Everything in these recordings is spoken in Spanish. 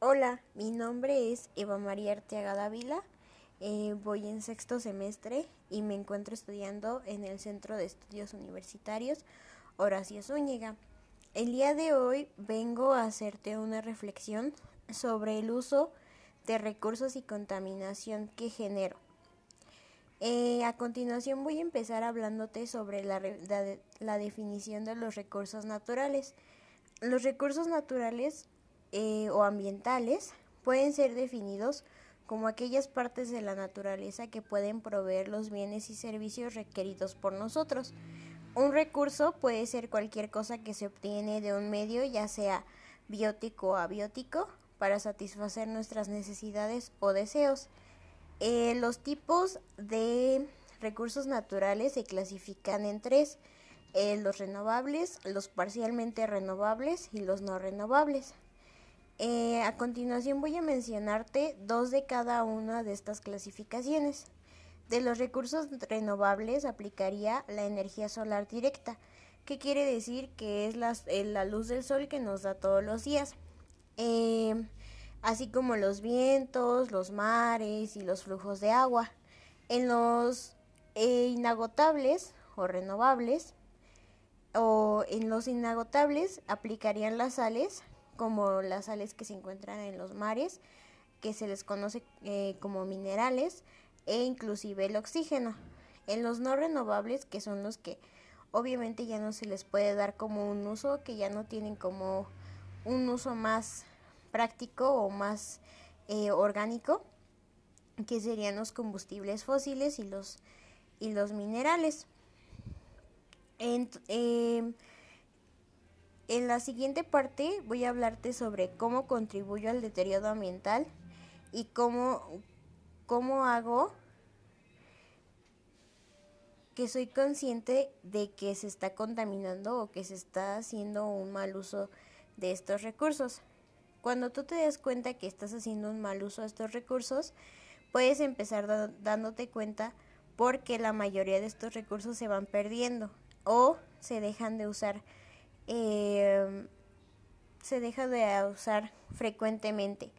Hola, mi nombre es Eva María Arteaga Dávila. Eh, voy en sexto semestre y me encuentro estudiando en el Centro de Estudios Universitarios Horacio Zúñiga. El día de hoy vengo a hacerte una reflexión sobre el uso de recursos y contaminación que genero. Eh, a continuación voy a empezar hablándote sobre la, la definición de los recursos naturales. Los recursos naturales eh, o ambientales pueden ser definidos como aquellas partes de la naturaleza que pueden proveer los bienes y servicios requeridos por nosotros. Un recurso puede ser cualquier cosa que se obtiene de un medio, ya sea biótico o abiótico, para satisfacer nuestras necesidades o deseos. Eh, los tipos de recursos naturales se clasifican en tres, eh, los renovables, los parcialmente renovables y los no renovables. Eh, a continuación voy a mencionarte dos de cada una de estas clasificaciones. De los recursos renovables aplicaría la energía solar directa, que quiere decir que es la, eh, la luz del sol que nos da todos los días, eh, así como los vientos, los mares y los flujos de agua. En los inagotables o renovables, o en los inagotables aplicarían las sales, como las sales que se encuentran en los mares, que se les conoce eh, como minerales, e inclusive el oxígeno. En los no renovables, que son los que obviamente ya no se les puede dar como un uso, que ya no tienen como un uso más práctico o más eh, orgánico, que serían los combustibles fósiles y los, y los minerales. En, em, en la siguiente parte voy a hablarte sobre cómo contribuyo al deterioro ambiental y cómo, cómo hago que soy consciente de que se está contaminando o que se está haciendo un mal uso de estos recursos. Cuando tú te das cuenta que estás haciendo un mal uso de estos recursos, puedes empezar dándote cuenta porque la mayoría de estos recursos se van perdiendo o se dejan de usar eh, se deja de usar frecuentemente.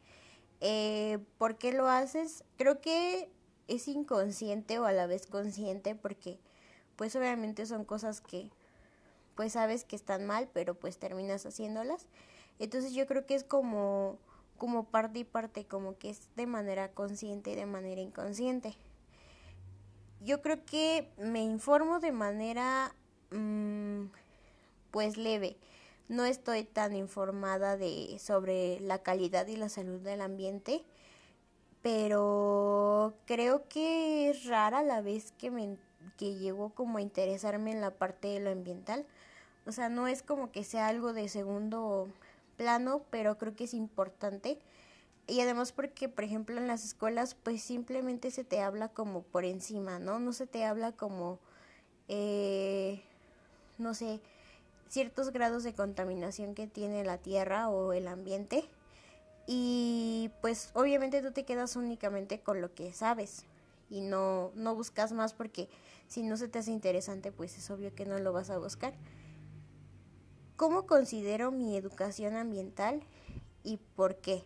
Eh, ¿Por qué lo haces? Creo que es inconsciente o a la vez consciente porque pues obviamente son cosas que pues sabes que están mal pero pues terminas haciéndolas. Entonces yo creo que es como como parte y parte, como que es de manera consciente y de manera inconsciente. Yo creo que me informo de manera mmm, pues leve. No estoy tan informada de sobre la calidad y la salud del ambiente, pero creo que es rara la vez que me que llegó como a interesarme en la parte de lo ambiental. O sea, no es como que sea algo de segundo plano, pero creo que es importante. Y además porque, por ejemplo, en las escuelas, pues simplemente se te habla como por encima, ¿no? No se te habla como, eh, no sé, ciertos grados de contaminación que tiene la tierra o el ambiente y pues obviamente tú te quedas únicamente con lo que sabes y no, no buscas más porque si no se te hace interesante pues es obvio que no lo vas a buscar. ¿Cómo considero mi educación ambiental y por qué?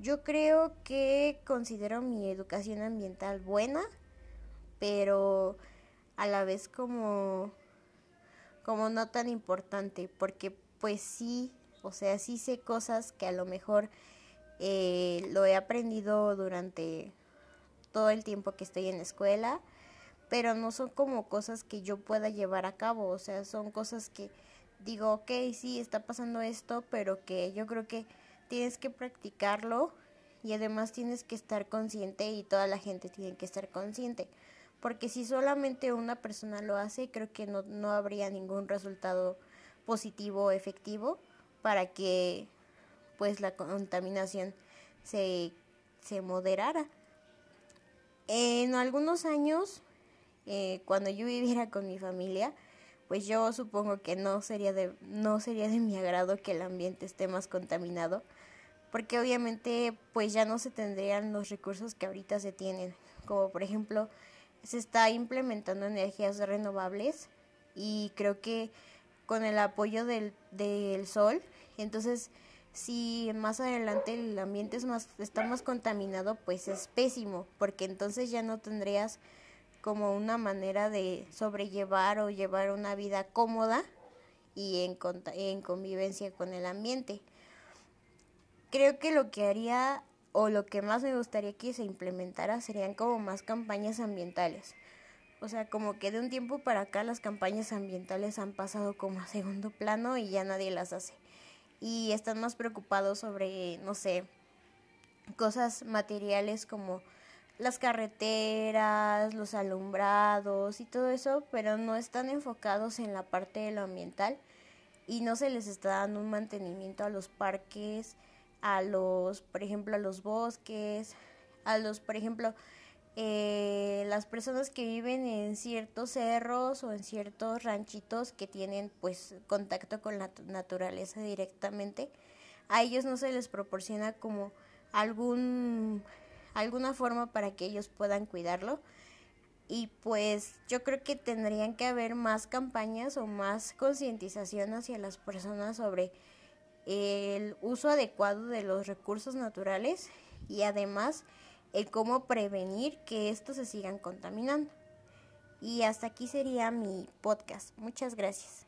Yo creo que considero mi educación ambiental buena, pero a la vez como como no tan importante, porque pues sí, o sea, sí sé cosas que a lo mejor eh, lo he aprendido durante todo el tiempo que estoy en la escuela, pero no son como cosas que yo pueda llevar a cabo, o sea, son cosas que digo, ok, sí, está pasando esto, pero que yo creo que tienes que practicarlo y además tienes que estar consciente y toda la gente tiene que estar consciente porque si solamente una persona lo hace, creo que no, no habría ningún resultado positivo o efectivo para que pues la contaminación se, se moderara. En algunos años, eh, cuando yo viviera con mi familia, pues yo supongo que no sería de no sería de mi agrado que el ambiente esté más contaminado, porque obviamente pues ya no se tendrían los recursos que ahorita se tienen, como por ejemplo se está implementando energías renovables y creo que con el apoyo del, del sol, entonces si más adelante el ambiente es más, está más contaminado, pues es pésimo, porque entonces ya no tendrías como una manera de sobrellevar o llevar una vida cómoda y en, en convivencia con el ambiente. Creo que lo que haría o lo que más me gustaría que se implementara serían como más campañas ambientales. O sea, como que de un tiempo para acá las campañas ambientales han pasado como a segundo plano y ya nadie las hace y están más preocupados sobre, no sé, cosas materiales como las carreteras, los alumbrados y todo eso, pero no están enfocados en la parte de lo ambiental y no se les está dando un mantenimiento a los parques, a los, por ejemplo, a los bosques, a los, por ejemplo, eh, las personas que viven en ciertos cerros o en ciertos ranchitos que tienen pues contacto con la naturaleza directamente, a ellos no se les proporciona como algún alguna forma para que ellos puedan cuidarlo. Y pues yo creo que tendrían que haber más campañas o más concientización hacia las personas sobre el uso adecuado de los recursos naturales y además el cómo prevenir que estos se sigan contaminando. Y hasta aquí sería mi podcast. Muchas gracias.